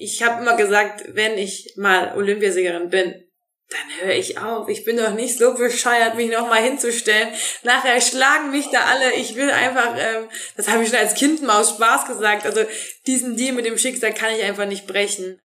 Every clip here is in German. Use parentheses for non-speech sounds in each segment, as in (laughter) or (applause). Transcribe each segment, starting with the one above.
Ich habe immer gesagt, wenn ich mal Olympiasiegerin bin, dann höre ich auf. Ich bin doch nicht so bescheuert, mich nochmal hinzustellen. Nachher schlagen mich da alle. Ich will einfach, ähm, das habe ich schon als Kind mal aus Spaß gesagt. Also diesen Deal mit dem Schicksal kann ich einfach nicht brechen.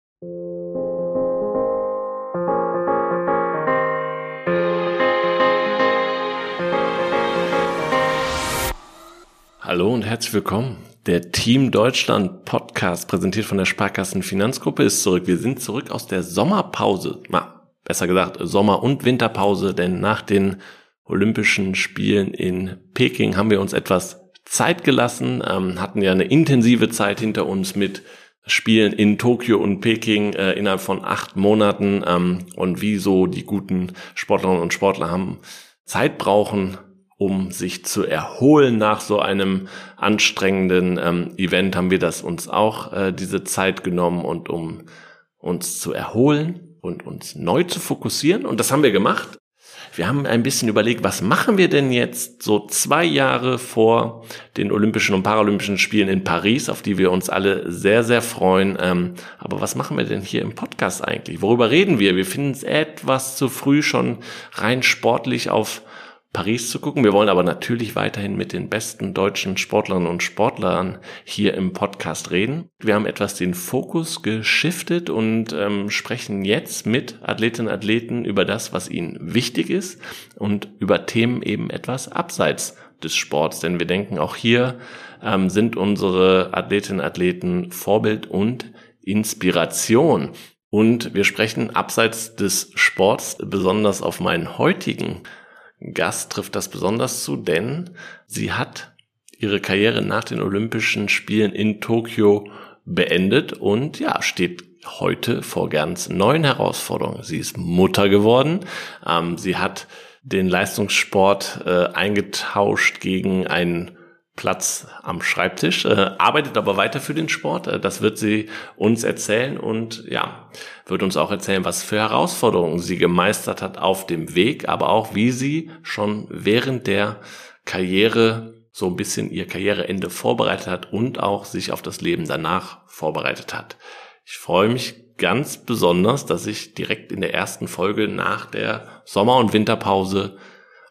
Hallo und herzlich willkommen. Der Team Deutschland Podcast, präsentiert von der Sparkassen Finanzgruppe, ist zurück. Wir sind zurück aus der Sommerpause. Na, besser gesagt, Sommer- und Winterpause, denn nach den Olympischen Spielen in Peking haben wir uns etwas Zeit gelassen, ähm, hatten ja eine intensive Zeit hinter uns mit Spielen in Tokio und Peking äh, innerhalb von acht Monaten ähm, und wie so die guten Sportlerinnen und Sportler haben Zeit brauchen, um sich zu erholen nach so einem anstrengenden ähm, Event, haben wir das uns auch äh, diese Zeit genommen und um uns zu erholen und uns neu zu fokussieren. Und das haben wir gemacht. Wir haben ein bisschen überlegt, was machen wir denn jetzt so zwei Jahre vor den Olympischen und Paralympischen Spielen in Paris, auf die wir uns alle sehr, sehr freuen. Ähm, aber was machen wir denn hier im Podcast eigentlich? Worüber reden wir? Wir finden es etwas zu früh schon rein sportlich auf Paris zu gucken. Wir wollen aber natürlich weiterhin mit den besten deutschen Sportlerinnen und Sportlern hier im Podcast reden. Wir haben etwas den Fokus geschiftet und ähm, sprechen jetzt mit Athletinnen und Athleten über das, was ihnen wichtig ist und über Themen eben etwas abseits des Sports. Denn wir denken, auch hier ähm, sind unsere Athletinnen und Athleten Vorbild und Inspiration. Und wir sprechen abseits des Sports besonders auf meinen heutigen Gast trifft das besonders zu, denn sie hat ihre Karriere nach den Olympischen Spielen in Tokio beendet und ja, steht heute vor ganz neuen Herausforderungen. Sie ist Mutter geworden. Ähm, sie hat den Leistungssport äh, eingetauscht gegen einen Platz am Schreibtisch, äh, arbeitet aber weiter für den Sport. Äh, das wird sie uns erzählen und ja, wird uns auch erzählen, was für Herausforderungen sie gemeistert hat auf dem Weg, aber auch wie sie schon während der Karriere so ein bisschen ihr Karriereende vorbereitet hat und auch sich auf das Leben danach vorbereitet hat. Ich freue mich ganz besonders, dass ich direkt in der ersten Folge nach der Sommer- und Winterpause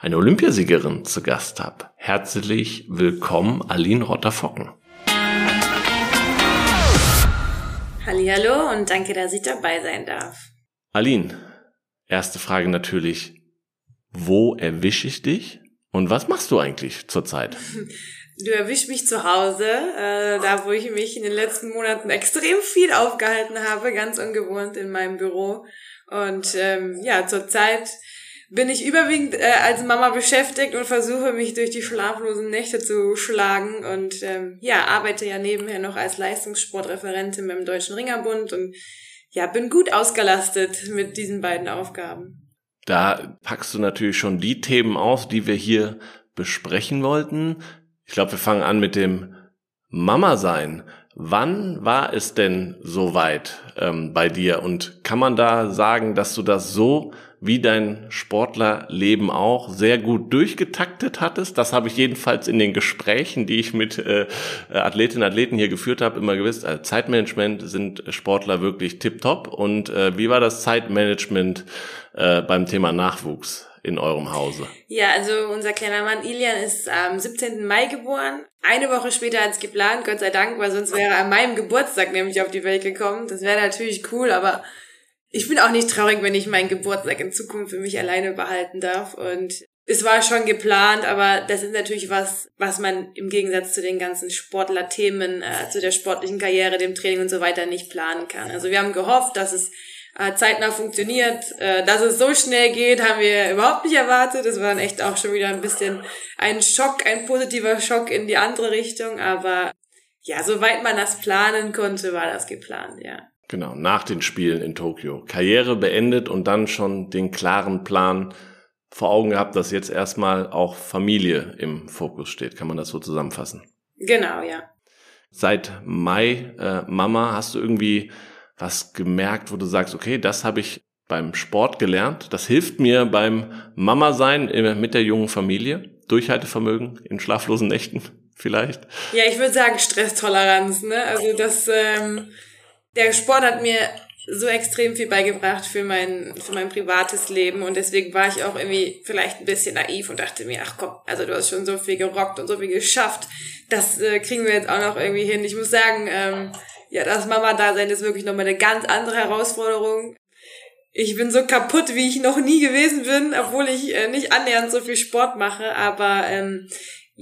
eine Olympiasiegerin zu Gast habe. Herzlich willkommen, Aline Rotter-Focken. Hallo und danke, dass ich dabei sein darf. Aline, erste Frage natürlich, wo erwische ich dich und was machst du eigentlich zurzeit? Du erwischst mich zu Hause, äh, da wo ich mich in den letzten Monaten extrem viel aufgehalten habe, ganz ungewohnt in meinem Büro. Und ähm, ja, zurzeit bin ich überwiegend äh, als Mama beschäftigt und versuche mich durch die schlaflosen Nächte zu schlagen und ähm, ja, arbeite ja nebenher noch als Leistungssportreferentin beim Deutschen Ringerbund und ja, bin gut ausgelastet mit diesen beiden Aufgaben. Da packst du natürlich schon die Themen auf, die wir hier besprechen wollten. Ich glaube, wir fangen an mit dem Mama sein. Wann war es denn soweit ähm, bei dir? Und kann man da sagen, dass du das so wie dein Sportlerleben auch sehr gut durchgetaktet hattest. Das habe ich jedenfalls in den Gesprächen, die ich mit äh, Athletinnen und Athleten hier geführt habe, immer gewusst. Als Zeitmanagement sind Sportler wirklich tipptopp. Und äh, wie war das Zeitmanagement äh, beim Thema Nachwuchs? in eurem Hause? Ja, also unser kleiner Mann Ilian ist am 17. Mai geboren. Eine Woche später als geplant, Gott sei Dank, weil sonst wäre er an meinem Geburtstag nämlich auf die Welt gekommen. Das wäre natürlich cool, aber ich bin auch nicht traurig, wenn ich meinen Geburtstag in Zukunft für mich alleine behalten darf. Und es war schon geplant, aber das ist natürlich was, was man im Gegensatz zu den ganzen Sportlerthemen, äh, zu der sportlichen Karriere, dem Training und so weiter nicht planen kann. Also wir haben gehofft, dass es äh, zeitnah funktioniert. Äh, dass es so schnell geht, haben wir überhaupt nicht erwartet. Das war dann echt auch schon wieder ein bisschen ein Schock, ein positiver Schock in die andere Richtung. Aber ja, soweit man das planen konnte, war das geplant, ja. Genau, nach den Spielen in Tokio. Karriere beendet und dann schon den klaren Plan vor Augen gehabt, dass jetzt erstmal auch Familie im Fokus steht. Kann man das so zusammenfassen? Genau, ja. Seit Mai, äh, Mama, hast du irgendwie was gemerkt, wo du sagst, okay, das habe ich beim Sport gelernt. Das hilft mir beim Mama sein mit der jungen Familie. Durchhaltevermögen in schlaflosen Nächten (laughs) vielleicht. Ja, ich würde sagen Stresstoleranz. Ne? Also das ähm, der Sport hat mir so extrem viel beigebracht für mein, für mein privates Leben und deswegen war ich auch irgendwie vielleicht ein bisschen naiv und dachte mir, ach komm, also du hast schon so viel gerockt und so viel geschafft, das äh, kriegen wir jetzt auch noch irgendwie hin. Ich muss sagen, ähm, ja, das Mama-Dasein ist wirklich nochmal eine ganz andere Herausforderung. Ich bin so kaputt, wie ich noch nie gewesen bin, obwohl ich äh, nicht annähernd so viel Sport mache, aber ähm,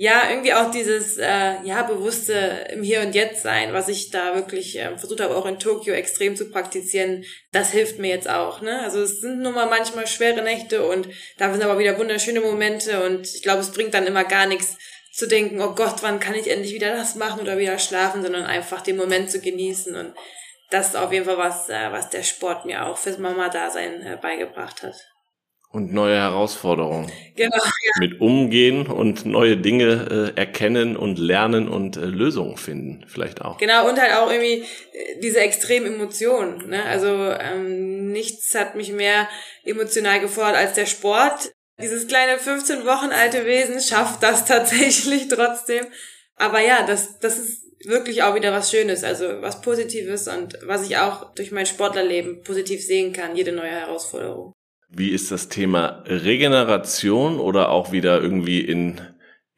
ja, irgendwie auch dieses äh, ja bewusste im Hier und Jetzt sein, was ich da wirklich äh, versucht habe, auch in Tokio extrem zu praktizieren, das hilft mir jetzt auch. Ne? Also es sind nun mal manchmal schwere Nächte und da sind aber wieder wunderschöne Momente und ich glaube, es bringt dann immer gar nichts zu denken, oh Gott, wann kann ich endlich wieder das machen oder wieder schlafen, sondern einfach den Moment zu genießen und das ist auf jeden Fall was, äh, was der Sport mir auch fürs Mama-Dasein äh, beigebracht hat. Und neue Herausforderungen. Genau. Ja. Mit umgehen und neue Dinge äh, erkennen und lernen und äh, Lösungen finden, vielleicht auch. Genau, und halt auch irgendwie äh, diese extremen Emotionen. Ne? Also ähm, nichts hat mich mehr emotional gefordert als der Sport. Dieses kleine 15 Wochen alte Wesen schafft das (laughs) tatsächlich trotzdem. Aber ja, das, das ist wirklich auch wieder was Schönes, also was Positives und was ich auch durch mein Sportlerleben positiv sehen kann, jede neue Herausforderung. Wie ist das Thema Regeneration oder auch wieder irgendwie in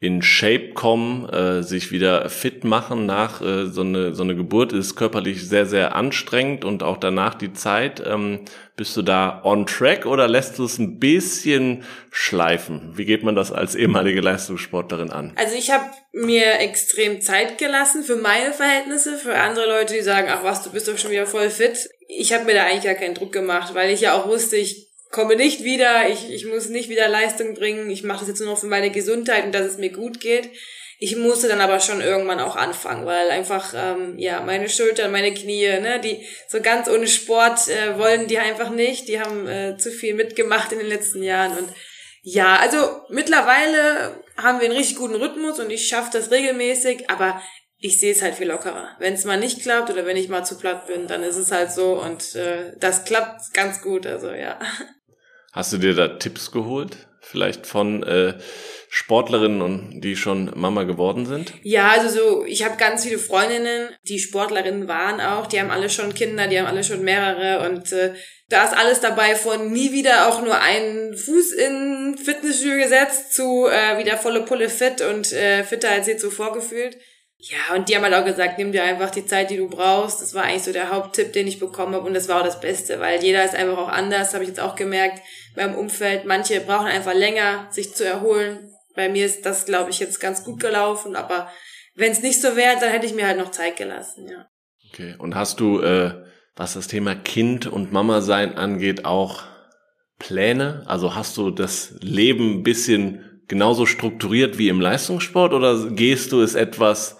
in Shape kommen, äh, sich wieder fit machen nach äh, so eine so eine Geburt ist körperlich sehr sehr anstrengend und auch danach die Zeit. Ähm, bist du da on track oder lässt du es ein bisschen schleifen? Wie geht man das als ehemalige Leistungssportlerin an? Also ich habe mir extrem Zeit gelassen für meine Verhältnisse, für andere Leute, die sagen, ach was, du bist doch schon wieder voll fit. Ich habe mir da eigentlich gar keinen Druck gemacht, weil ich ja auch wusste, ich komme nicht wieder, ich, ich muss nicht wieder Leistung bringen, ich mache das jetzt nur noch für meine Gesundheit und dass es mir gut geht. Ich musste dann aber schon irgendwann auch anfangen, weil einfach, ähm, ja, meine Schultern, meine Knie, ne, die so ganz ohne Sport äh, wollen die einfach nicht. Die haben äh, zu viel mitgemacht in den letzten Jahren. Und ja, also mittlerweile haben wir einen richtig guten Rhythmus und ich schaffe das regelmäßig, aber ich sehe es halt viel lockerer. Wenn es mal nicht klappt oder wenn ich mal zu platt bin, dann ist es halt so und äh, das klappt ganz gut, also ja. Hast du dir da Tipps geholt? Vielleicht von äh, Sportlerinnen und die schon Mama geworden sind? Ja, also so, ich habe ganz viele Freundinnen, die Sportlerinnen waren auch, die haben alle schon Kinder, die haben alle schon mehrere und äh, da ist alles dabei von nie wieder auch nur einen Fuß in Fitnessstudio gesetzt zu äh, wieder volle Pulle fit und äh, fitter als je zuvor gefühlt. Ja, und die haben halt auch gesagt, nimm dir einfach die Zeit, die du brauchst. Das war eigentlich so der Haupttipp, den ich bekommen habe und das war auch das Beste, weil jeder ist einfach auch anders, habe ich jetzt auch gemerkt beim Umfeld. Manche brauchen einfach länger, sich zu erholen. Bei mir ist das, glaube ich, jetzt ganz gut gelaufen, aber wenn es nicht so wäre, dann hätte ich mir halt noch Zeit gelassen, ja. Okay, und hast du, äh, was das Thema Kind und Mama sein angeht, auch Pläne? Also hast du das Leben ein bisschen genauso strukturiert wie im Leistungssport oder gehst du es etwas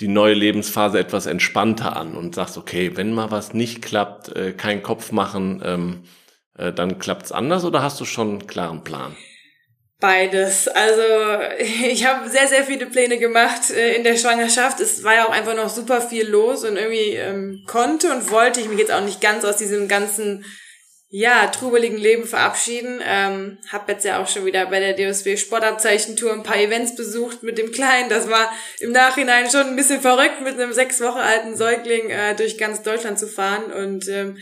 die neue Lebensphase etwas entspannter an und sagst, okay, wenn mal was nicht klappt, äh, kein Kopf machen, ähm, äh, dann klappt's anders oder hast du schon einen klaren Plan? Beides. Also (laughs) ich habe sehr, sehr viele Pläne gemacht äh, in der Schwangerschaft. Es war ja auch einfach noch super viel los und irgendwie ähm, konnte und wollte ich mich jetzt auch nicht ganz aus diesem ganzen ja, trubeligen Leben verabschieden. Ähm, hab jetzt ja auch schon wieder bei der DSW Sportabzeichentour ein paar Events besucht mit dem Kleinen. Das war im Nachhinein schon ein bisschen verrückt, mit einem sechs Wochen alten Säugling äh, durch ganz Deutschland zu fahren. Und ähm,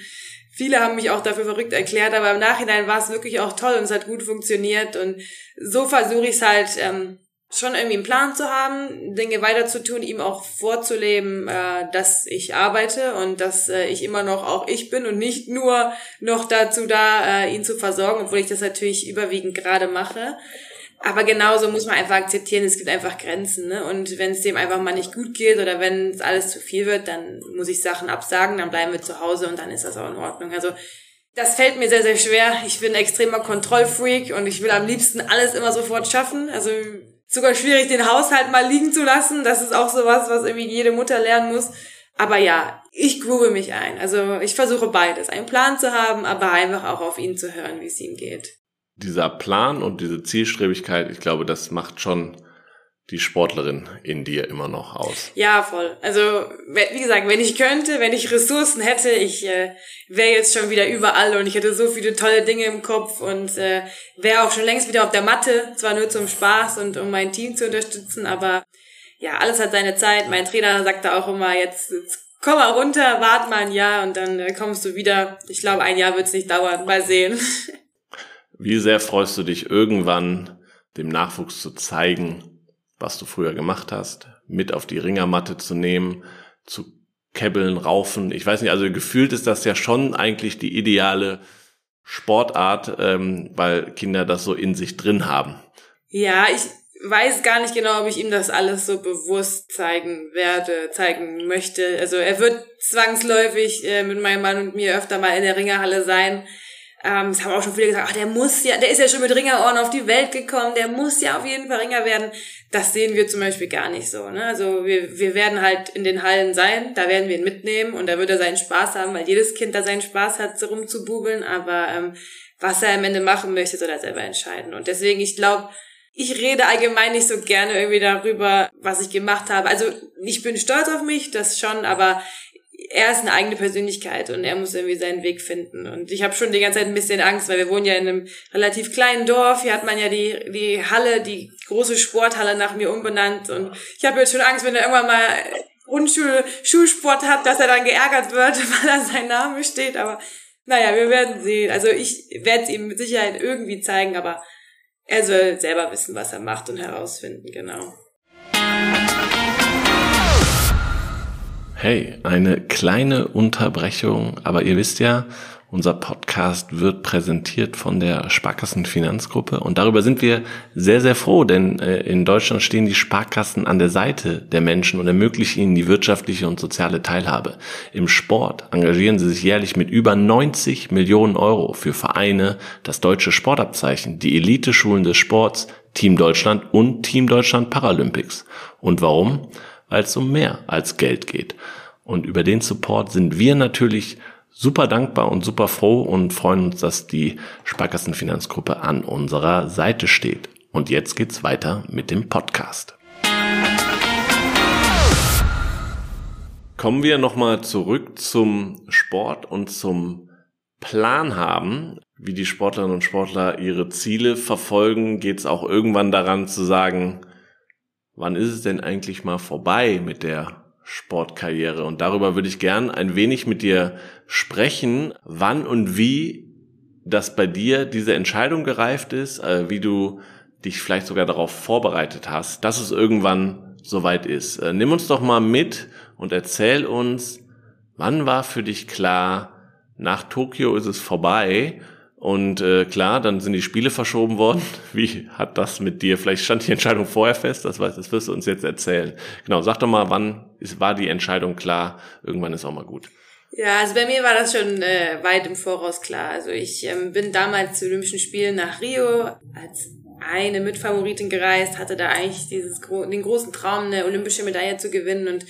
viele haben mich auch dafür verrückt erklärt, aber im Nachhinein war es wirklich auch toll und es hat gut funktioniert. Und so versuche ich es halt ähm, schon irgendwie einen Plan zu haben, Dinge weiter zu tun, ihm auch vorzuleben, äh, dass ich arbeite und dass äh, ich immer noch auch ich bin und nicht nur noch dazu da, äh, ihn zu versorgen, obwohl ich das natürlich überwiegend gerade mache. Aber genauso muss man einfach akzeptieren, es gibt einfach Grenzen. Ne? Und wenn es dem einfach mal nicht gut geht oder wenn es alles zu viel wird, dann muss ich Sachen absagen, dann bleiben wir zu Hause und dann ist das auch in Ordnung. Also das fällt mir sehr, sehr schwer. Ich bin ein extremer Kontrollfreak und ich will am liebsten alles immer sofort schaffen. Also sogar schwierig, den Haushalt mal liegen zu lassen. Das ist auch sowas, was irgendwie jede Mutter lernen muss. Aber ja, ich groove mich ein. Also ich versuche beides. Einen Plan zu haben, aber einfach auch auf ihn zu hören, wie es ihm geht. Dieser Plan und diese Zielstrebigkeit, ich glaube, das macht schon die Sportlerin in dir immer noch aus. Ja, voll. Also, wie gesagt, wenn ich könnte, wenn ich Ressourcen hätte, ich äh, wäre jetzt schon wieder überall und ich hätte so viele tolle Dinge im Kopf und äh, wäre auch schon längst wieder auf der Matte, zwar nur zum Spaß und um mein Team zu unterstützen, aber ja, alles hat seine Zeit. Mein Trainer sagt da auch immer, jetzt, jetzt komm mal runter, wart mal ein Jahr und dann äh, kommst du wieder. Ich glaube, ein Jahr wird's nicht dauern. Mal sehen. (laughs) Wie sehr freust du dich irgendwann, dem Nachwuchs zu zeigen, was du früher gemacht hast, mit auf die Ringermatte zu nehmen, zu kebbeln, raufen. Ich weiß nicht, also gefühlt ist das ja schon eigentlich die ideale Sportart, ähm, weil Kinder das so in sich drin haben. Ja, ich weiß gar nicht genau, ob ich ihm das alles so bewusst zeigen werde, zeigen möchte. Also er wird zwangsläufig äh, mit meinem Mann und mir öfter mal in der Ringerhalle sein. Ähm, es haben auch schon viele gesagt, ach, der muss ja, der ist ja schon mit Ringerohren auf die Welt gekommen, der muss ja auf jeden Fall Ringer werden. Das sehen wir zum Beispiel gar nicht so. Ne? Also wir, wir werden halt in den Hallen sein, da werden wir ihn mitnehmen und da wird er seinen Spaß haben, weil jedes Kind da seinen Spaß hat, so rumzububeln. Aber ähm, was er am Ende machen möchte, soll er selber entscheiden. Und deswegen, ich glaube, ich rede allgemein nicht so gerne irgendwie darüber, was ich gemacht habe. Also ich bin stolz auf mich, das schon, aber er ist eine eigene Persönlichkeit und er muss irgendwie seinen Weg finden. Und ich habe schon die ganze Zeit ein bisschen Angst, weil wir wohnen ja in einem relativ kleinen Dorf. Hier hat man ja die, die Halle, die große Sporthalle nach mir umbenannt. Und ich habe jetzt schon Angst, wenn er irgendwann mal Grundschul Schulsport hat, dass er dann geärgert wird, (laughs) weil da sein Name steht. Aber naja, wir werden sehen. Also ich werde es ihm mit Sicherheit irgendwie zeigen, aber er soll selber wissen, was er macht und herausfinden, genau. Hey, eine kleine Unterbrechung, aber ihr wisst ja, unser Podcast wird präsentiert von der Sparkassen Finanzgruppe und darüber sind wir sehr, sehr froh, denn äh, in Deutschland stehen die Sparkassen an der Seite der Menschen und ermöglichen ihnen die wirtschaftliche und soziale Teilhabe. Im Sport engagieren sie sich jährlich mit über 90 Millionen Euro für Vereine, das deutsche Sportabzeichen, die Elite-Schulen des Sports, Team Deutschland und Team Deutschland Paralympics. Und warum? Es um mehr als Geld geht. Und über den Support sind wir natürlich super dankbar und super froh und freuen uns, dass die Sparkassenfinanzgruppe an unserer Seite steht. Und jetzt geht's weiter mit dem Podcast. Kommen wir nochmal zurück zum Sport und zum Plan haben, wie die Sportlerinnen und Sportler ihre Ziele verfolgen, geht's auch irgendwann daran zu sagen, wann ist es denn eigentlich mal vorbei mit der Sportkarriere. Und darüber würde ich gern ein wenig mit dir sprechen, wann und wie das bei dir diese Entscheidung gereift ist, äh, wie du dich vielleicht sogar darauf vorbereitet hast, dass es irgendwann soweit ist. Äh, nimm uns doch mal mit und erzähl uns, wann war für dich klar, nach Tokio ist es vorbei und äh, klar, dann sind die Spiele verschoben worden. (laughs) Wie hat das mit dir? Vielleicht stand die Entscheidung vorher fest, das, weiß, das wirst du uns jetzt erzählen. Genau, sag doch mal, wann ist, war die Entscheidung klar? Irgendwann ist auch mal gut. Ja, also bei mir war das schon äh, weit im Voraus klar. Also ich ähm, bin damals zu Olympischen Spielen nach Rio als eine Mitfavoritin gereist, hatte da eigentlich dieses den großen Traum, eine olympische Medaille zu gewinnen und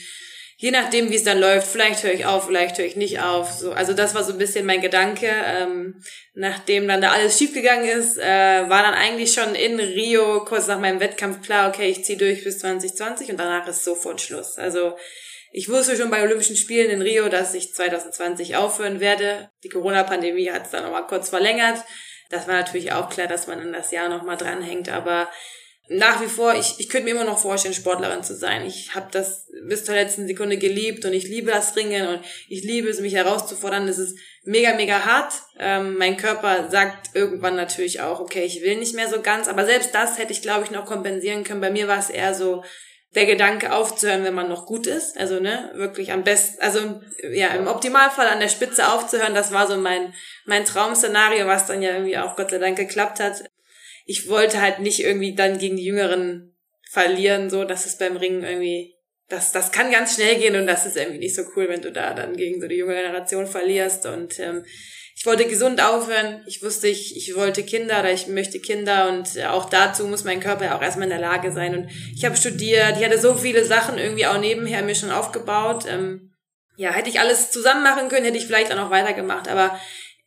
je nachdem, wie es dann läuft, vielleicht höre ich auf, vielleicht höre ich nicht auf. So, also das war so ein bisschen mein Gedanke. Ähm, nachdem dann da alles schiefgegangen ist, äh, war dann eigentlich schon in Rio kurz nach meinem Wettkampf klar, okay, ich ziehe durch bis 2020 und danach ist sofort Schluss. Also ich wusste schon bei Olympischen Spielen in Rio, dass ich 2020 aufhören werde. Die Corona-Pandemie hat es dann nochmal kurz verlängert. Das war natürlich auch klar, dass man in das Jahr nochmal dranhängt, aber nach wie vor, ich, ich könnte mir immer noch vorstellen, Sportlerin zu sein. Ich habe das bis zur letzten Sekunde geliebt und ich liebe das Ringen und ich liebe es, mich herauszufordern. Das ist mega, mega hart. Ähm, mein Körper sagt irgendwann natürlich auch, okay, ich will nicht mehr so ganz. Aber selbst das hätte ich, glaube ich, noch kompensieren können. Bei mir war es eher so der Gedanke aufzuhören, wenn man noch gut ist. Also, ne, wirklich am besten, also ja, im Optimalfall an der Spitze aufzuhören. Das war so mein, mein Traum-Szenario, was dann ja irgendwie auch Gott sei Dank geklappt hat ich wollte halt nicht irgendwie dann gegen die Jüngeren verlieren, so, dass es beim Ringen irgendwie, das, das kann ganz schnell gehen und das ist irgendwie nicht so cool, wenn du da dann gegen so die junge Generation verlierst und ähm, ich wollte gesund aufhören. Ich wusste, ich, ich wollte Kinder oder ich möchte Kinder und auch dazu muss mein Körper ja auch erstmal in der Lage sein. Und ich habe studiert, ich hatte so viele Sachen irgendwie auch nebenher mir schon aufgebaut. Ähm, ja, hätte ich alles zusammen machen können, hätte ich vielleicht auch noch weitergemacht. Aber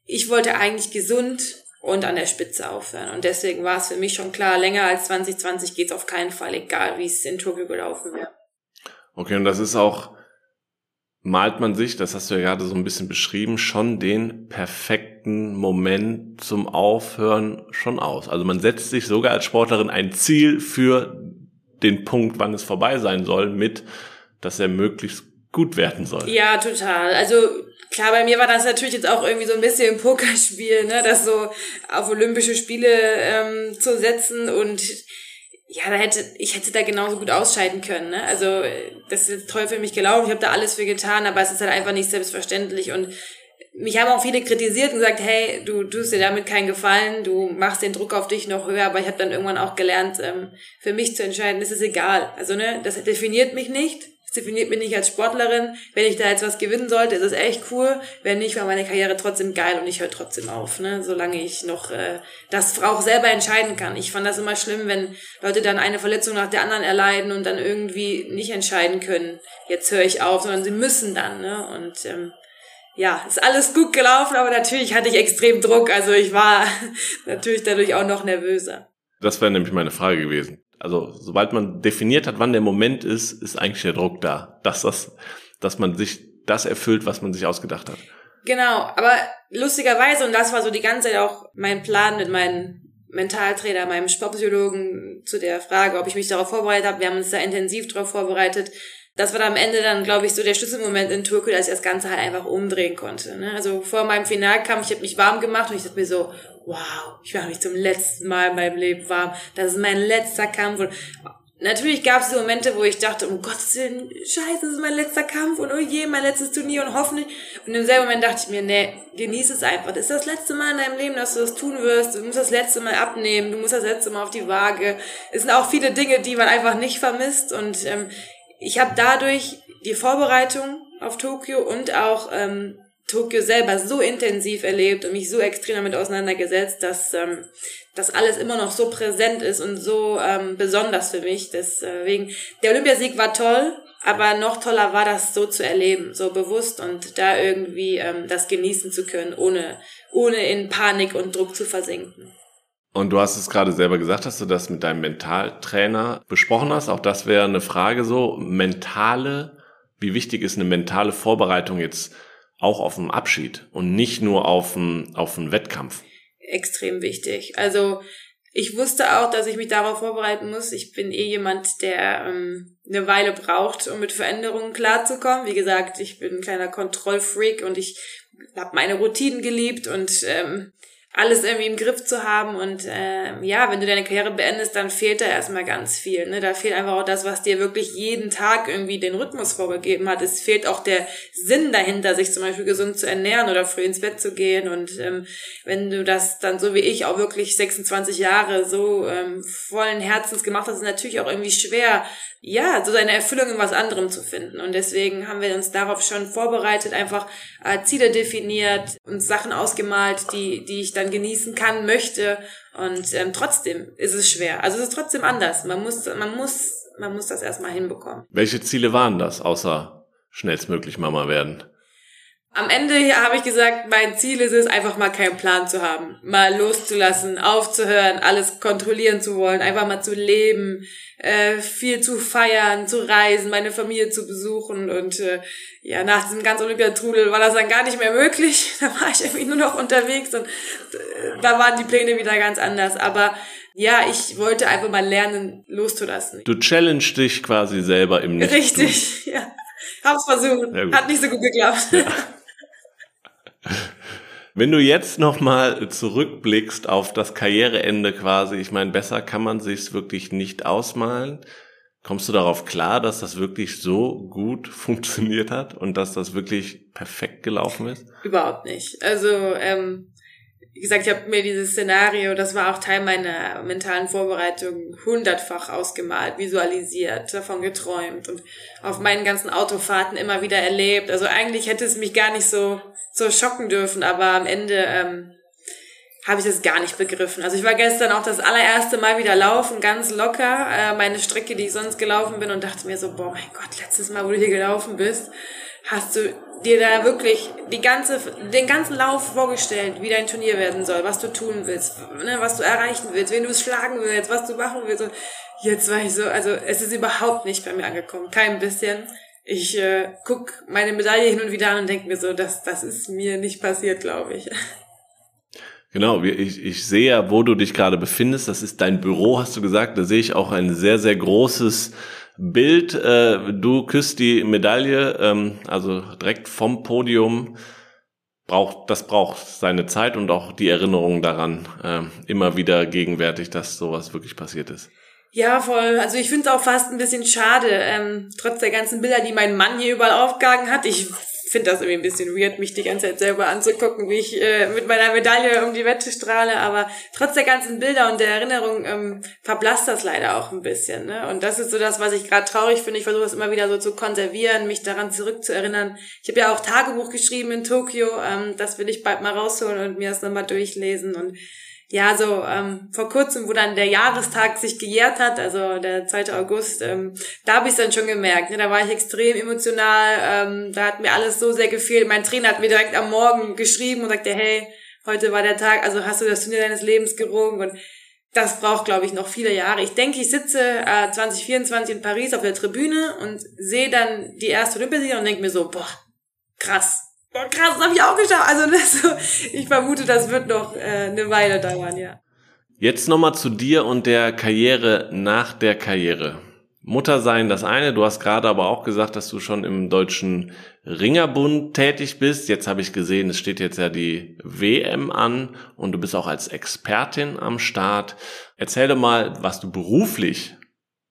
ich wollte eigentlich gesund und an der Spitze aufhören. Und deswegen war es für mich schon klar, länger als 2020 geht's auf keinen Fall, egal wie es in Tokio gelaufen wäre. Okay, und das ist auch, malt man sich, das hast du ja gerade so ein bisschen beschrieben, schon den perfekten Moment zum Aufhören schon aus. Also man setzt sich sogar als Sportlerin ein Ziel für den Punkt, wann es vorbei sein soll, mit, dass er möglichst gut werden soll. Ja, total. Also klar, bei mir war das natürlich jetzt auch irgendwie so ein bisschen ein Pokerspiel, ne, das so auf Olympische Spiele ähm, zu setzen und ja, da hätte ich hätte da genauso gut ausscheiden können. Ne? Also das ist toll für mich gelaufen. Ich habe da alles für getan, aber es ist halt einfach nicht selbstverständlich und mich haben auch viele kritisiert und gesagt, hey, du tust dir damit keinen Gefallen, du machst den Druck auf dich noch höher, aber ich habe dann irgendwann auch gelernt, ähm, für mich zu entscheiden, es ist egal. Also ne, das definiert mich nicht, definiert mich nicht als Sportlerin. Wenn ich da jetzt was gewinnen sollte, ist es echt cool. Wenn nicht, war meine Karriere trotzdem geil und ich höre trotzdem auf, ne, solange ich noch äh, das auch selber entscheiden kann. Ich fand das immer schlimm, wenn Leute dann eine Verletzung nach der anderen erleiden und dann irgendwie nicht entscheiden können, jetzt höre ich auf, sondern sie müssen dann, ne? Und ähm, ja, ist alles gut gelaufen, aber natürlich hatte ich extrem Druck. Also ich war (laughs) natürlich dadurch auch noch nervöser. Das wäre nämlich meine Frage gewesen. Also sobald man definiert hat, wann der Moment ist, ist eigentlich der Druck da, dass das, dass man sich das erfüllt, was man sich ausgedacht hat. Genau, aber lustigerweise und das war so die ganze Zeit auch mein Plan mit meinem Mentaltrainer, meinem Sportpsychologen zu der Frage, ob ich mich darauf vorbereitet habe. Wir haben uns da intensiv darauf vorbereitet das war am Ende dann, glaube ich, so der Schlüsselmoment in Turku, dass ich das Ganze halt einfach umdrehen konnte. Ne? Also vor meinem Finalkampf, ich habe mich warm gemacht und ich dachte mir so, wow, ich mache mich zum letzten Mal in meinem Leben warm. Das ist mein letzter Kampf. Und natürlich gab es so Momente, wo ich dachte, um Gottes Willen, scheiße, das ist mein letzter Kampf und oh je, mein letztes Turnier und hoffentlich. Und im selben Moment dachte ich mir, nee, genieß es einfach. Das ist das letzte Mal in deinem Leben, dass du das tun wirst. Du musst das letzte Mal abnehmen, du musst das letzte Mal auf die Waage. Es sind auch viele Dinge, die man einfach nicht vermisst und ähm, ich habe dadurch die Vorbereitung auf Tokio und auch ähm, Tokio selber so intensiv erlebt und mich so extrem damit auseinandergesetzt, dass ähm, das alles immer noch so präsent ist und so ähm, besonders für mich. Deswegen, der Olympiasieg war toll, aber noch toller war das so zu erleben, so bewusst und da irgendwie ähm, das genießen zu können, ohne, ohne in Panik und Druck zu versinken. Und du hast es gerade selber gesagt, dass du das mit deinem Mentaltrainer besprochen hast. Auch das wäre eine Frage so. Mentale, wie wichtig ist eine mentale Vorbereitung jetzt auch auf den Abschied und nicht nur auf einen, auf einen Wettkampf? Extrem wichtig. Also ich wusste auch, dass ich mich darauf vorbereiten muss. Ich bin eh jemand, der ähm, eine Weile braucht, um mit Veränderungen klarzukommen. Wie gesagt, ich bin ein kleiner Kontrollfreak und ich habe meine Routinen geliebt und ähm, alles irgendwie im Griff zu haben. Und äh, ja, wenn du deine Karriere beendest, dann fehlt da erstmal ganz viel. Ne? Da fehlt einfach auch das, was dir wirklich jeden Tag irgendwie den Rhythmus vorgegeben hat. Es fehlt auch der Sinn dahinter, sich zum Beispiel gesund zu ernähren oder früh ins Bett zu gehen. Und ähm, wenn du das dann so wie ich auch wirklich 26 Jahre so ähm, vollen Herzens gemacht hast, ist natürlich auch irgendwie schwer, ja, so seine Erfüllung in was anderem zu finden. Und deswegen haben wir uns darauf schon vorbereitet, einfach äh, Ziele definiert, und Sachen ausgemalt, die, die ich dann genießen kann, möchte. Und ähm, trotzdem ist es schwer. Also es ist trotzdem anders. Man muss, man muss, man muss das erstmal hinbekommen. Welche Ziele waren das, außer schnellstmöglich Mama werden? Am Ende habe ich gesagt, mein Ziel ist es, einfach mal keinen Plan zu haben, mal loszulassen, aufzuhören, alles kontrollieren zu wollen, einfach mal zu leben, äh, viel zu feiern, zu reisen, meine Familie zu besuchen und äh, ja, nach diesem ganzen Olympiatrudel war das dann gar nicht mehr möglich. (laughs) Da war ich irgendwie nur noch unterwegs und äh, da waren die Pläne wieder ganz anders. Aber ja, ich wollte einfach mal lernen, loszulassen. Du challenge dich quasi selber im Nichts. Richtig, (laughs) ja. Hab's versucht. Hat nicht so gut geklappt. Ja. (laughs) Wenn du jetzt nochmal zurückblickst auf das Karriereende quasi, ich meine, besser kann man sich's wirklich nicht ausmalen. Kommst du darauf klar, dass das wirklich so gut (laughs) funktioniert hat und dass das wirklich perfekt gelaufen ist? Überhaupt nicht. Also, ähm, wie gesagt, ich habe mir dieses Szenario, das war auch Teil meiner mentalen Vorbereitung, hundertfach ausgemalt, visualisiert, davon geträumt und auf meinen ganzen Autofahrten immer wieder erlebt. Also eigentlich hätte es mich gar nicht so so schocken dürfen, aber am Ende ähm, habe ich das gar nicht begriffen. Also ich war gestern auch das allererste Mal wieder laufen, ganz locker, äh, meine Strecke, die ich sonst gelaufen bin und dachte mir so, boah, mein Gott, letztes Mal, wo du hier gelaufen bist, hast du dir da wirklich die ganze, den ganzen Lauf vorgestellt, wie dein Turnier werden soll, was du tun willst, ne, was du erreichen willst, wen du es schlagen willst, was du machen willst. Und jetzt war ich so, also es ist überhaupt nicht bei mir angekommen, kein bisschen ich äh, guck meine Medaille hin und wieder an und denke mir so, das, das ist mir nicht passiert, glaube ich. Genau, ich, ich sehe ja, wo du dich gerade befindest. Das ist dein Büro, hast du gesagt. Da sehe ich auch ein sehr, sehr großes Bild, äh, du küsst die Medaille, ähm, also direkt vom Podium. Braucht, das braucht seine Zeit und auch die Erinnerung daran, äh, immer wieder gegenwärtig, dass sowas wirklich passiert ist. Ja, voll. Also ich finde es auch fast ein bisschen schade, ähm, trotz der ganzen Bilder, die mein Mann hier überall aufgehangen hat. Ich finde das irgendwie ein bisschen weird, mich die ganze Zeit selber anzugucken, wie ich äh, mit meiner Medaille um die Wette strahle. Aber trotz der ganzen Bilder und der Erinnerung ähm, verblasst das leider auch ein bisschen. Ne? Und das ist so das, was ich gerade traurig finde. Ich versuche es immer wieder so zu konservieren, mich daran zurückzuerinnern. Ich habe ja auch Tagebuch geschrieben in Tokio. Ähm, das will ich bald mal rausholen und mir das nochmal durchlesen und ja, so ähm, vor kurzem, wo dann der Jahrestag sich gejährt hat, also der 2. August, ähm, da habe ich dann schon gemerkt. Ne? Da war ich extrem emotional, ähm, da hat mir alles so sehr gefehlt. Mein Trainer hat mir direkt am Morgen geschrieben und sagte, hey, heute war der Tag, also hast du das Turnier deines Lebens gerungen und das braucht, glaube ich, noch viele Jahre. Ich denke, ich sitze äh, 2024 in Paris auf der Tribüne und sehe dann die erste Olympiasieger und denke mir so, boah, krass, Boah, krass, das habe ich auch geschafft. Also (laughs) das, ich vermute, das wird noch äh, eine Weile dauern, ja. Jetzt nochmal zu dir und der Karriere nach der Karriere. Mutter sein das eine, du hast gerade aber auch gesagt, dass du schon im deutschen Ringerbund tätig bist. Jetzt habe ich gesehen, es steht jetzt ja die WM an und du bist auch als Expertin am Start. Erzähl doch mal, was du beruflich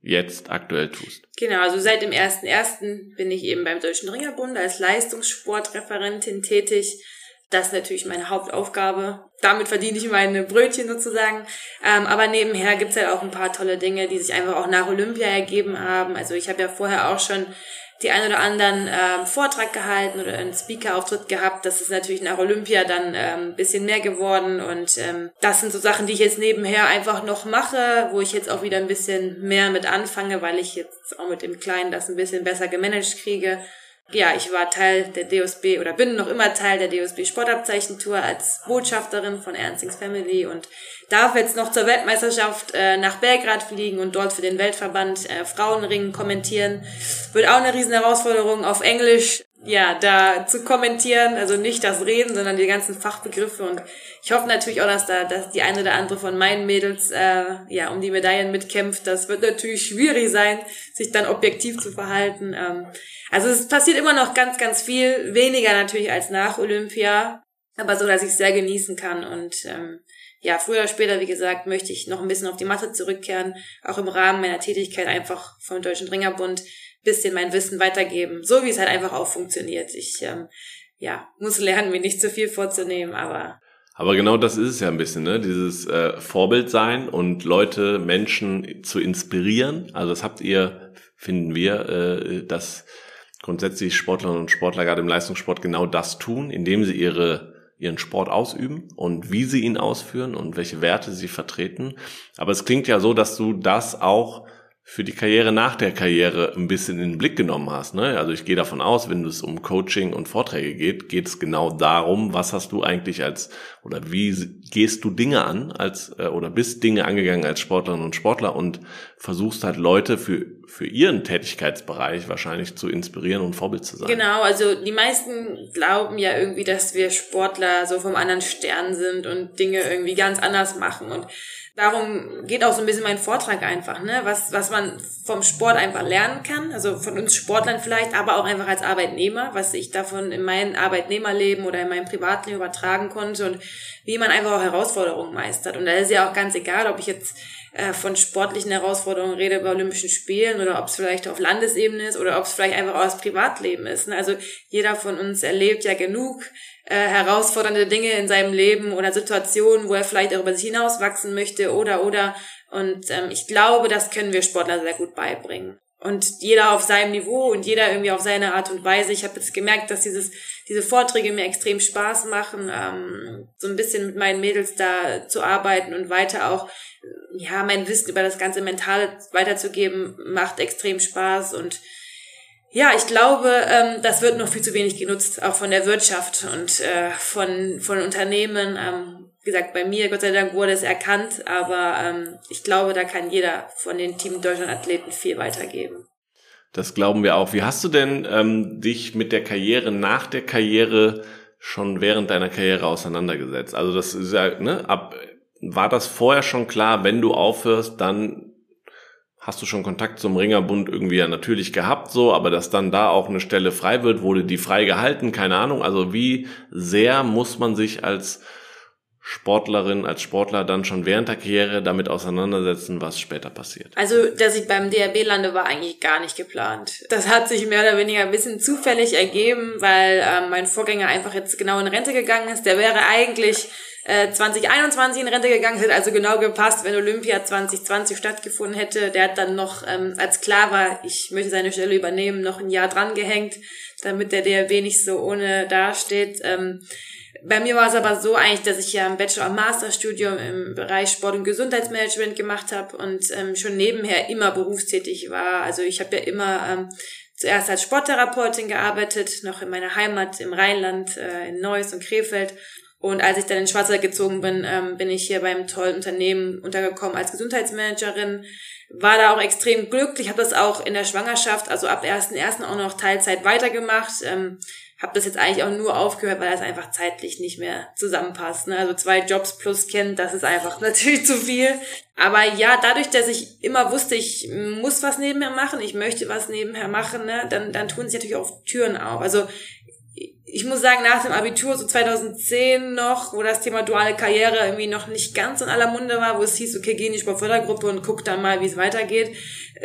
jetzt aktuell tust. Genau, also seit dem 1.1. bin ich eben beim Deutschen Ringerbund als Leistungssportreferentin tätig. Das ist natürlich meine Hauptaufgabe. Damit verdiene ich meine Brötchen sozusagen. Ähm, aber nebenher gibt's halt auch ein paar tolle Dinge, die sich einfach auch nach Olympia ergeben haben. Also ich habe ja vorher auch schon die ein oder anderen ähm, Vortrag gehalten oder einen Speaker-Auftritt gehabt. Das ist natürlich nach Olympia dann ähm, ein bisschen mehr geworden und ähm, das sind so Sachen, die ich jetzt nebenher einfach noch mache, wo ich jetzt auch wieder ein bisschen mehr mit anfange, weil ich jetzt auch mit dem Kleinen das ein bisschen besser gemanagt kriege ja, ich war Teil der DOSB oder bin noch immer Teil der DOSB Sportabzeichentour als Botschafterin von Ernstings Family und darf jetzt noch zur Weltmeisterschaft äh, nach Belgrad fliegen und dort für den Weltverband äh, Frauenringen kommentieren. Wird auch eine riesen Herausforderung auf Englisch ja, da zu kommentieren, also nicht das Reden, sondern die ganzen Fachbegriffe und ich hoffe natürlich auch, dass da dass die eine oder andere von meinen Mädels äh, ja um die Medaillen mitkämpft. Das wird natürlich schwierig sein, sich dann objektiv zu verhalten. Ähm, also es passiert immer noch ganz, ganz viel, weniger natürlich als nach Olympia, aber so, dass ich es sehr genießen kann und ähm, ja, früher oder später, wie gesagt, möchte ich noch ein bisschen auf die Matte zurückkehren, auch im Rahmen meiner Tätigkeit einfach vom Deutschen Ringerbund bisschen mein Wissen weitergeben, so wie es halt einfach auch funktioniert. Ich ähm, ja, muss lernen, mir nicht zu viel vorzunehmen, aber aber genau das ist es ja ein bisschen, ne? Dieses äh, Vorbild sein und Leute, Menschen zu inspirieren. Also das habt ihr, finden wir, äh, dass grundsätzlich Sportlerinnen und Sportler gerade im Leistungssport genau das tun, indem sie ihre ihren Sport ausüben und wie sie ihn ausführen und welche Werte sie vertreten. Aber es klingt ja so, dass du das auch für die Karriere nach der Karriere ein bisschen in den Blick genommen hast. Ne? Also ich gehe davon aus, wenn es um Coaching und Vorträge geht, geht es genau darum, was hast du eigentlich als oder wie gehst du Dinge an als äh, oder bist Dinge angegangen als Sportlerin und Sportler und versuchst halt Leute für für ihren Tätigkeitsbereich wahrscheinlich zu inspirieren und Vorbild zu sein. Genau, also die meisten glauben ja irgendwie, dass wir Sportler so vom anderen Stern sind und Dinge irgendwie ganz anders machen und Darum geht auch so ein bisschen mein Vortrag einfach, ne? Was, was man vom Sport einfach lernen kann, also von uns Sportlern vielleicht, aber auch einfach als Arbeitnehmer, was ich davon in mein Arbeitnehmerleben oder in meinem Privatleben übertragen konnte und wie man einfach auch Herausforderungen meistert. Und da ist ja auch ganz egal, ob ich jetzt äh, von sportlichen Herausforderungen rede bei Olympischen Spielen oder ob es vielleicht auf Landesebene ist oder ob es vielleicht einfach aus Privatleben ist. Ne? Also jeder von uns erlebt ja genug äh, herausfordernde Dinge in seinem Leben oder Situationen, wo er vielleicht darüber sich hinauswachsen möchte oder oder. Und ähm, ich glaube, das können wir Sportler sehr gut beibringen. Und jeder auf seinem Niveau und jeder irgendwie auf seine Art und Weise. Ich habe jetzt gemerkt, dass dieses, diese Vorträge mir extrem Spaß machen, ähm, so ein bisschen mit meinen Mädels da zu arbeiten und weiter auch, ja, mein Wissen über das ganze Mentale weiterzugeben, macht extrem Spaß und ja, ich glaube, ähm, das wird noch viel zu wenig genutzt, auch von der Wirtschaft und äh, von, von Unternehmen. Ähm, wie gesagt, bei mir, Gott sei Dank, wurde es erkannt, aber ähm, ich glaube, da kann jeder von den Team Deutschland Athleten viel weitergeben. Das glauben wir auch. Wie hast du denn ähm, dich mit der Karriere nach der Karriere schon während deiner Karriere auseinandergesetzt? Also das ist ja, ne, ab, war das vorher schon klar, wenn du aufhörst, dann hast du schon Kontakt zum Ringerbund irgendwie ja natürlich gehabt, so, aber dass dann da auch eine Stelle frei wird, wurde die frei gehalten, keine Ahnung. Also wie sehr muss man sich als Sportlerin, als Sportler dann schon während der Karriere damit auseinandersetzen, was später passiert? Also, dass ich beim DRB lande, war eigentlich gar nicht geplant. Das hat sich mehr oder weniger ein bisschen zufällig ergeben, weil ähm, mein Vorgänger einfach jetzt genau in Rente gegangen ist. Der wäre eigentlich äh, 2021 in Rente gegangen, hätte also genau gepasst, wenn Olympia 2020 stattgefunden hätte. Der hat dann noch, ähm, als klar war, ich möchte seine Stelle übernehmen, noch ein Jahr dran gehängt, damit der DRB nicht so ohne dasteht. Ähm, bei mir war es aber so eigentlich, dass ich ja ein Bachelor- und Masterstudium im Bereich Sport- und Gesundheitsmanagement gemacht habe und ähm, schon nebenher immer berufstätig war. Also ich habe ja immer ähm, zuerst als Sporttherapeutin gearbeitet, noch in meiner Heimat im Rheinland, äh, in Neuss und Krefeld. Und als ich dann in Schwarzwald gezogen bin, ähm, bin ich hier beim tollen Unternehmen untergekommen als Gesundheitsmanagerin. War da auch extrem glücklich, habe das auch in der Schwangerschaft, also ab 1.1. auch noch Teilzeit weitergemacht. Ähm, habe das jetzt eigentlich auch nur aufgehört, weil das einfach zeitlich nicht mehr zusammenpasst. Ne? Also zwei Jobs plus Kind, das ist einfach (laughs) natürlich zu viel. Aber ja, dadurch, dass ich immer wusste, ich muss was nebenher machen, ich möchte was nebenher machen, ne, dann, dann tun sich natürlich auch Türen auf. Also ich muss sagen, nach dem Abitur, so 2010 noch, wo das Thema duale Karriere irgendwie noch nicht ganz in aller Munde war, wo es hieß, okay, geh in die Sportfördergruppe und guck dann mal, wie es weitergeht,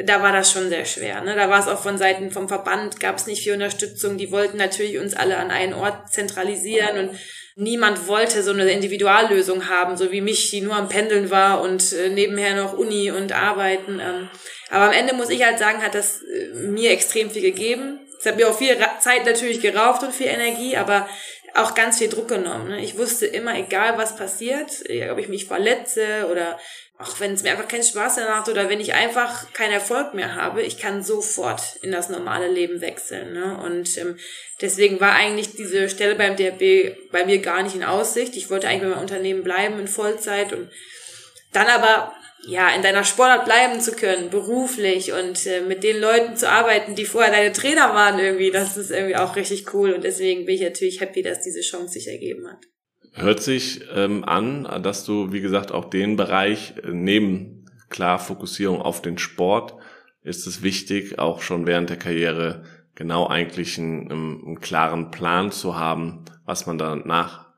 da war das schon sehr schwer. Ne? Da war es auch von Seiten vom Verband, gab es nicht viel Unterstützung. Die wollten natürlich uns alle an einen Ort zentralisieren und niemand wollte so eine Individuallösung haben, so wie mich, die nur am Pendeln war und äh, nebenher noch Uni und Arbeiten. Ähm. Aber am Ende muss ich halt sagen, hat das äh, mir extrem viel gegeben es hat mir auch viel Zeit natürlich geraubt und viel Energie, aber auch ganz viel Druck genommen. Ne? Ich wusste immer, egal was passiert, ob ich mich verletze oder auch wenn es mir einfach keinen Spaß mehr macht oder wenn ich einfach keinen Erfolg mehr habe, ich kann sofort in das normale Leben wechseln. Ne? Und ähm, deswegen war eigentlich diese Stelle beim DRB bei mir gar nicht in Aussicht. Ich wollte eigentlich bei meinem Unternehmen bleiben in Vollzeit und dann aber ja, in deiner Sportart bleiben zu können, beruflich und äh, mit den Leuten zu arbeiten, die vorher deine Trainer waren irgendwie, das ist irgendwie auch richtig cool und deswegen bin ich natürlich happy, dass diese Chance sich ergeben hat. Hört sich ähm, an, dass du, wie gesagt, auch den Bereich äh, neben klar Fokussierung auf den Sport ist es wichtig, auch schon während der Karriere genau eigentlich einen, einen klaren Plan zu haben, was man danach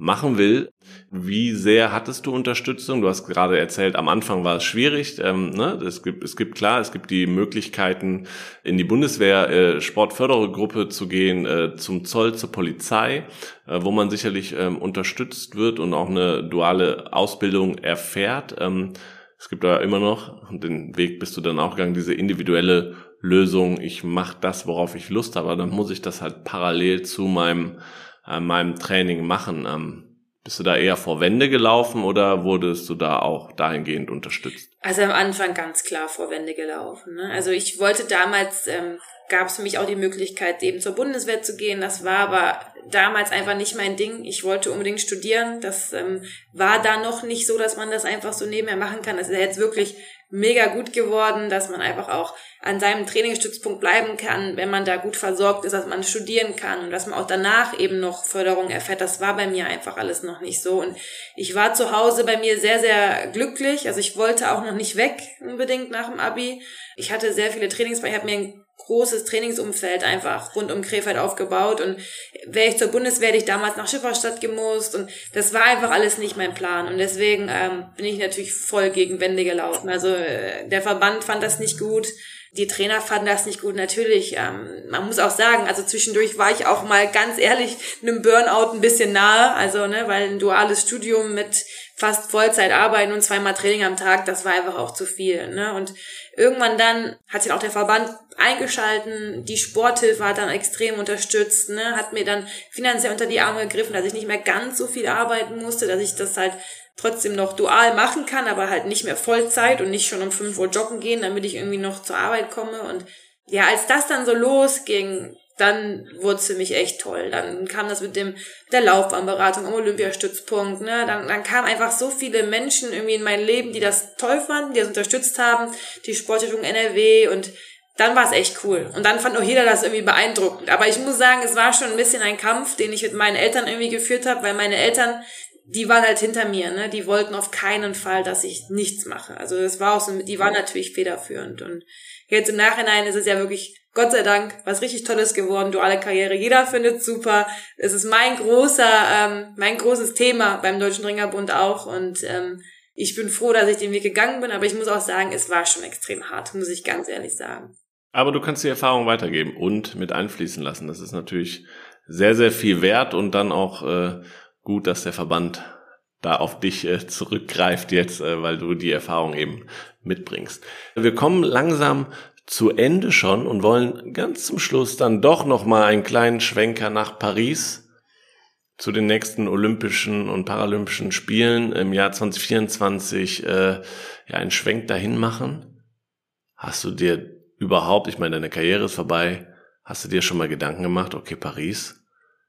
machen will. Wie sehr hattest du Unterstützung? Du hast gerade erzählt, am Anfang war es schwierig. Ähm, ne? es, gibt, es gibt klar, es gibt die Möglichkeiten, in die Bundeswehr äh, Sportförderergruppe zu gehen, äh, zum Zoll, zur Polizei, äh, wo man sicherlich ähm, unterstützt wird und auch eine duale Ausbildung erfährt. Ähm, es gibt da immer noch, den Weg bist du dann auch gegangen, diese individuelle Lösung, ich mache das, worauf ich Lust habe, dann muss ich das halt parallel zu meinem an meinem Training machen. Ähm, bist du da eher vor Wände gelaufen oder wurdest du da auch dahingehend unterstützt? Also am Anfang ganz klar vor Wände gelaufen. Ne? Also ich wollte damals, ähm, gab es für mich auch die Möglichkeit, eben zur Bundeswehr zu gehen. Das war aber damals einfach nicht mein Ding. Ich wollte unbedingt studieren. Das ähm, war da noch nicht so, dass man das einfach so nebenher machen kann. Das ist jetzt wirklich mega gut geworden, dass man einfach auch an seinem Trainingsstützpunkt bleiben kann, wenn man da gut versorgt ist, dass man studieren kann und dass man auch danach eben noch Förderung erfährt. Das war bei mir einfach alles noch nicht so. Und ich war zu Hause bei mir sehr, sehr glücklich. Also ich wollte auch noch nicht weg unbedingt nach dem Abi. Ich hatte sehr viele Trainings, ich habe mir großes Trainingsumfeld einfach rund um Krefeld aufgebaut. Und wäre ich zur Bundeswehr, hätte ich damals nach Schifferstadt gemusst. Und das war einfach alles nicht mein Plan. Und deswegen ähm, bin ich natürlich voll gegen Wände gelaufen. Also äh, der Verband fand das nicht gut, die Trainer fanden das nicht gut. Natürlich, ähm, man muss auch sagen, also zwischendurch war ich auch mal ganz ehrlich einem Burnout ein bisschen nahe, also ne, weil ein duales Studium mit fast Vollzeit arbeiten und zweimal Training am Tag, das war einfach auch zu viel. Ne? Und irgendwann dann hat sich auch der Verband eingeschalten, die Sporthilfe hat dann extrem unterstützt, ne? hat mir dann finanziell unter die Arme gegriffen, dass ich nicht mehr ganz so viel arbeiten musste, dass ich das halt trotzdem noch dual machen kann, aber halt nicht mehr Vollzeit und nicht schon um 5 Uhr joggen gehen, damit ich irgendwie noch zur Arbeit komme. Und ja, als das dann so losging, dann wurde es für mich echt toll. Dann kam das mit dem der Laufbahnberatung am Olympiastützpunkt. Ne? Dann, dann kamen einfach so viele Menschen irgendwie in mein Leben, die das toll fanden, die das unterstützt haben, die Sportstiftung NRW und dann war es echt cool. Und dann fand auch jeder das irgendwie beeindruckend. Aber ich muss sagen, es war schon ein bisschen ein Kampf, den ich mit meinen Eltern irgendwie geführt habe, weil meine Eltern die waren halt hinter mir, ne? Die wollten auf keinen Fall, dass ich nichts mache. Also das war auch so, die waren natürlich federführend. Und jetzt im Nachhinein ist es ja wirklich, Gott sei Dank, was richtig Tolles geworden, duale Karriere. Jeder findet super. Es ist mein großer, ähm, mein großes Thema beim Deutschen Ringerbund auch. Und ähm, ich bin froh, dass ich den Weg gegangen bin, aber ich muss auch sagen, es war schon extrem hart, muss ich ganz ehrlich sagen. Aber du kannst die Erfahrung weitergeben und mit einfließen lassen. Das ist natürlich sehr, sehr viel wert und dann auch äh, gut, dass der Verband da auf dich äh, zurückgreift jetzt, äh, weil du die Erfahrung eben mitbringst. Wir kommen langsam zu Ende schon und wollen ganz zum Schluss dann doch noch mal einen kleinen Schwenker nach Paris zu den nächsten Olympischen und Paralympischen Spielen im Jahr 2024 äh, ja einen Schwenk dahin machen. Hast du dir überhaupt, ich meine, deine Karriere ist vorbei, hast du dir schon mal Gedanken gemacht, okay, Paris,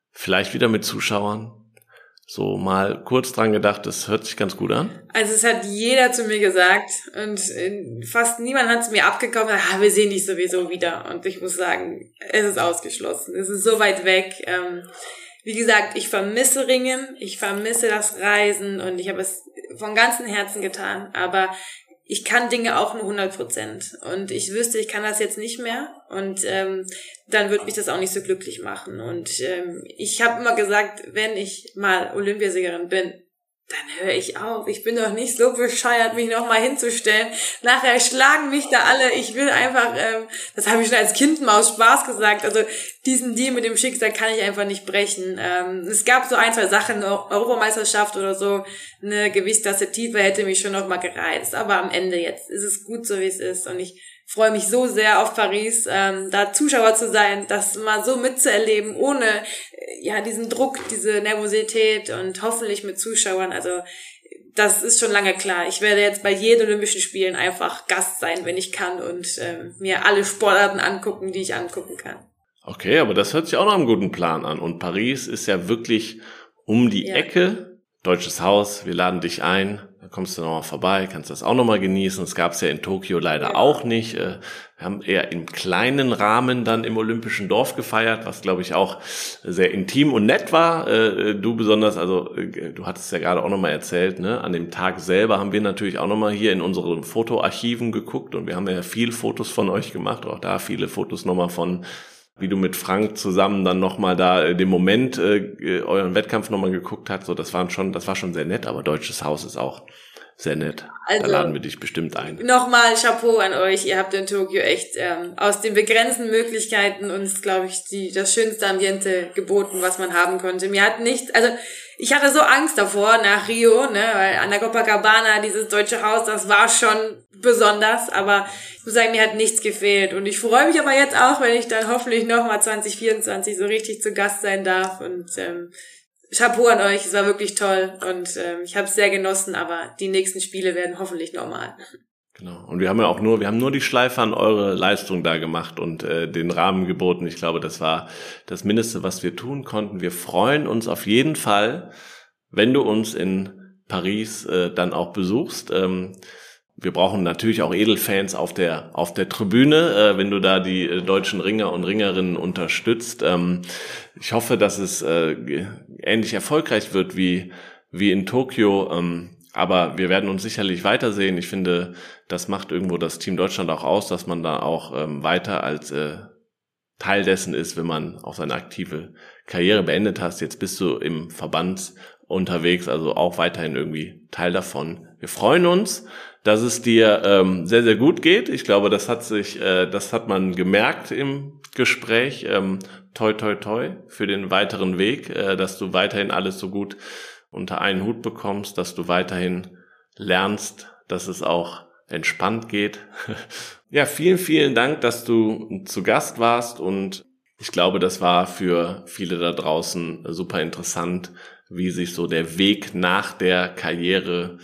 vielleicht wieder mit Zuschauern, so mal kurz dran gedacht, das hört sich ganz gut an. Also es hat jeder zu mir gesagt und äh, fast niemand hat es mir abgekommen, ah, wir sehen dich sowieso wieder. Und ich muss sagen, es ist ausgeschlossen. Es ist so weit weg. Ähm, wie gesagt, ich vermisse Ringen, ich vermisse das Reisen und ich habe es von ganzem Herzen getan. Aber ich kann Dinge auch nur 100 Prozent. Und ich wüsste, ich kann das jetzt nicht mehr. Und ähm, dann würde mich das auch nicht so glücklich machen. Und ähm, ich habe immer gesagt, wenn ich mal Olympiasiegerin bin, dann höre ich auf. Ich bin doch nicht so bescheuert, mich noch mal hinzustellen. Nachher schlagen mich da alle. Ich will einfach, ähm, das habe ich schon als Kind mal aus Spaß gesagt. Also diesen Deal mit dem Schicksal kann ich einfach nicht brechen. Ähm, es gab so ein, zwei Sachen, Europameisterschaft oder so, eine Gewichtsklasse tiefer hätte mich schon noch mal gereizt. Aber am Ende jetzt ist es gut so, wie es ist. Und ich freue mich so sehr auf Paris, ähm, da Zuschauer zu sein, das mal so mitzuerleben, ohne äh, ja diesen Druck, diese Nervosität und hoffentlich mit Zuschauern. Also das ist schon lange klar. Ich werde jetzt bei jeden Olympischen Spielen einfach Gast sein, wenn ich kann und ähm, mir alle Sportarten angucken, die ich angucken kann. Okay, aber das hört sich auch noch einem guten Plan an. Und Paris ist ja wirklich um die ja. Ecke. Deutsches Haus, wir laden dich ein. Da kommst du nochmal vorbei, kannst das auch nochmal genießen. Das gab es ja in Tokio leider auch nicht. Äh, wir haben eher im kleinen Rahmen dann im Olympischen Dorf gefeiert, was glaube ich auch sehr intim und nett war. Äh, du besonders, also äh, du hattest ja gerade auch nochmal erzählt, ne? an dem Tag selber haben wir natürlich auch nochmal hier in unseren Fotoarchiven geguckt und wir haben ja viel Fotos von euch gemacht, auch da viele Fotos nochmal von wie du mit Frank zusammen dann nochmal da äh, den Moment äh, äh euren Wettkampf nochmal geguckt hast, so das waren schon, das war schon sehr nett, aber Deutsches Haus ist auch sehr nett. Also, da laden wir dich bestimmt ein. Nochmal Chapeau an euch. Ihr habt in Tokio echt ähm, aus den begrenzten Möglichkeiten uns, glaube ich, die, das schönste Ambiente geboten, was man haben konnte. Mir hat nicht, also ich hatte so Angst davor nach Rio, ne, weil an der Copacabana, dieses deutsche Haus, das war schon besonders, aber ich muss sagen, mir hat nichts gefehlt. Und ich freue mich aber jetzt auch, wenn ich dann hoffentlich nochmal 2024 so richtig zu Gast sein darf und ähm, Chapeau an euch, es war wirklich toll und ähm, ich habe es sehr genossen, aber die nächsten Spiele werden hoffentlich normal. Genau. Und wir haben ja auch nur, wir haben nur die Schleife an eure Leistung da gemacht und äh, den Rahmen geboten. Ich glaube, das war das Mindeste, was wir tun konnten. Wir freuen uns auf jeden Fall, wenn du uns in Paris äh, dann auch besuchst. Ähm, wir brauchen natürlich auch Edelfans auf der auf der Tribüne, äh, wenn du da die äh, deutschen Ringer und Ringerinnen unterstützt. Ähm, ich hoffe, dass es äh, ähnlich erfolgreich wird wie wie in Tokio. Ähm, aber wir werden uns sicherlich weitersehen. Ich finde, das macht irgendwo das Team Deutschland auch aus, dass man da auch ähm, weiter als äh, Teil dessen ist, wenn man auch seine aktive Karriere beendet hast. Jetzt bist du im Verband unterwegs, also auch weiterhin irgendwie Teil davon. Wir freuen uns dass es dir ähm, sehr, sehr gut geht. Ich glaube, das hat sich, äh, das hat man gemerkt im Gespräch. Ähm, toi, toi, toi für den weiteren Weg, äh, dass du weiterhin alles so gut unter einen Hut bekommst, dass du weiterhin lernst, dass es auch entspannt geht. (laughs) ja, vielen, vielen Dank, dass du zu Gast warst und ich glaube, das war für viele da draußen super interessant, wie sich so der Weg nach der Karriere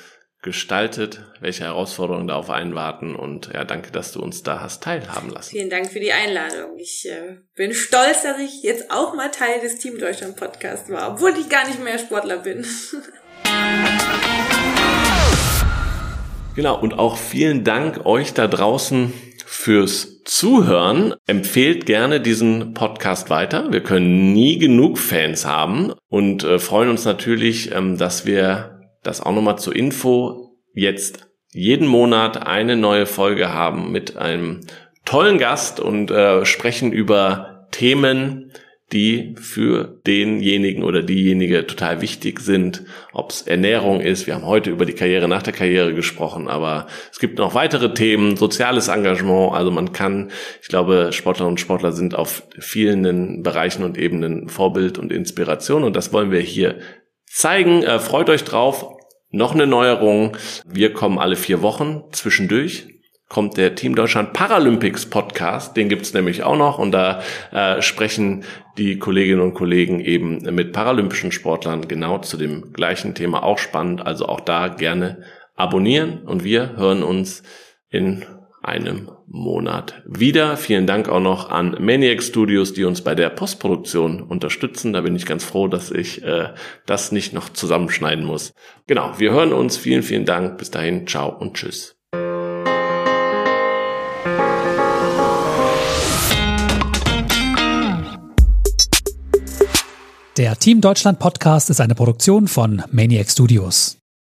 gestaltet, welche Herausforderungen da auf einen warten und ja, danke, dass du uns da hast teilhaben lassen. Vielen Dank für die Einladung. Ich äh, bin stolz, dass ich jetzt auch mal Teil des Team Deutschland Podcast war, obwohl ich gar nicht mehr Sportler bin. (laughs) genau, und auch vielen Dank euch da draußen fürs Zuhören. Empfehlt gerne diesen Podcast weiter. Wir können nie genug Fans haben und äh, freuen uns natürlich, ähm, dass wir das auch nochmal zur Info jetzt jeden Monat eine neue Folge haben mit einem tollen Gast und äh, sprechen über Themen, die für denjenigen oder diejenige total wichtig sind, ob es Ernährung ist. Wir haben heute über die Karriere nach der Karriere gesprochen, aber es gibt noch weitere Themen, soziales Engagement. Also man kann, ich glaube, Sportlerinnen und Sportler sind auf vielen Bereichen und Ebenen Vorbild und Inspiration und das wollen wir hier zeigen. Äh, freut euch drauf. Noch eine Neuerung. Wir kommen alle vier Wochen zwischendurch kommt der Team Deutschland Paralympics Podcast. Den gibt's nämlich auch noch und da äh, sprechen die Kolleginnen und Kollegen eben mit paralympischen Sportlern genau zu dem gleichen Thema. Auch spannend, also auch da gerne abonnieren und wir hören uns in einem Monat wieder. Vielen Dank auch noch an Maniac Studios, die uns bei der Postproduktion unterstützen. Da bin ich ganz froh, dass ich äh, das nicht noch zusammenschneiden muss. Genau, wir hören uns. Vielen, vielen Dank. Bis dahin, ciao und tschüss. Der Team Deutschland Podcast ist eine Produktion von Maniac Studios.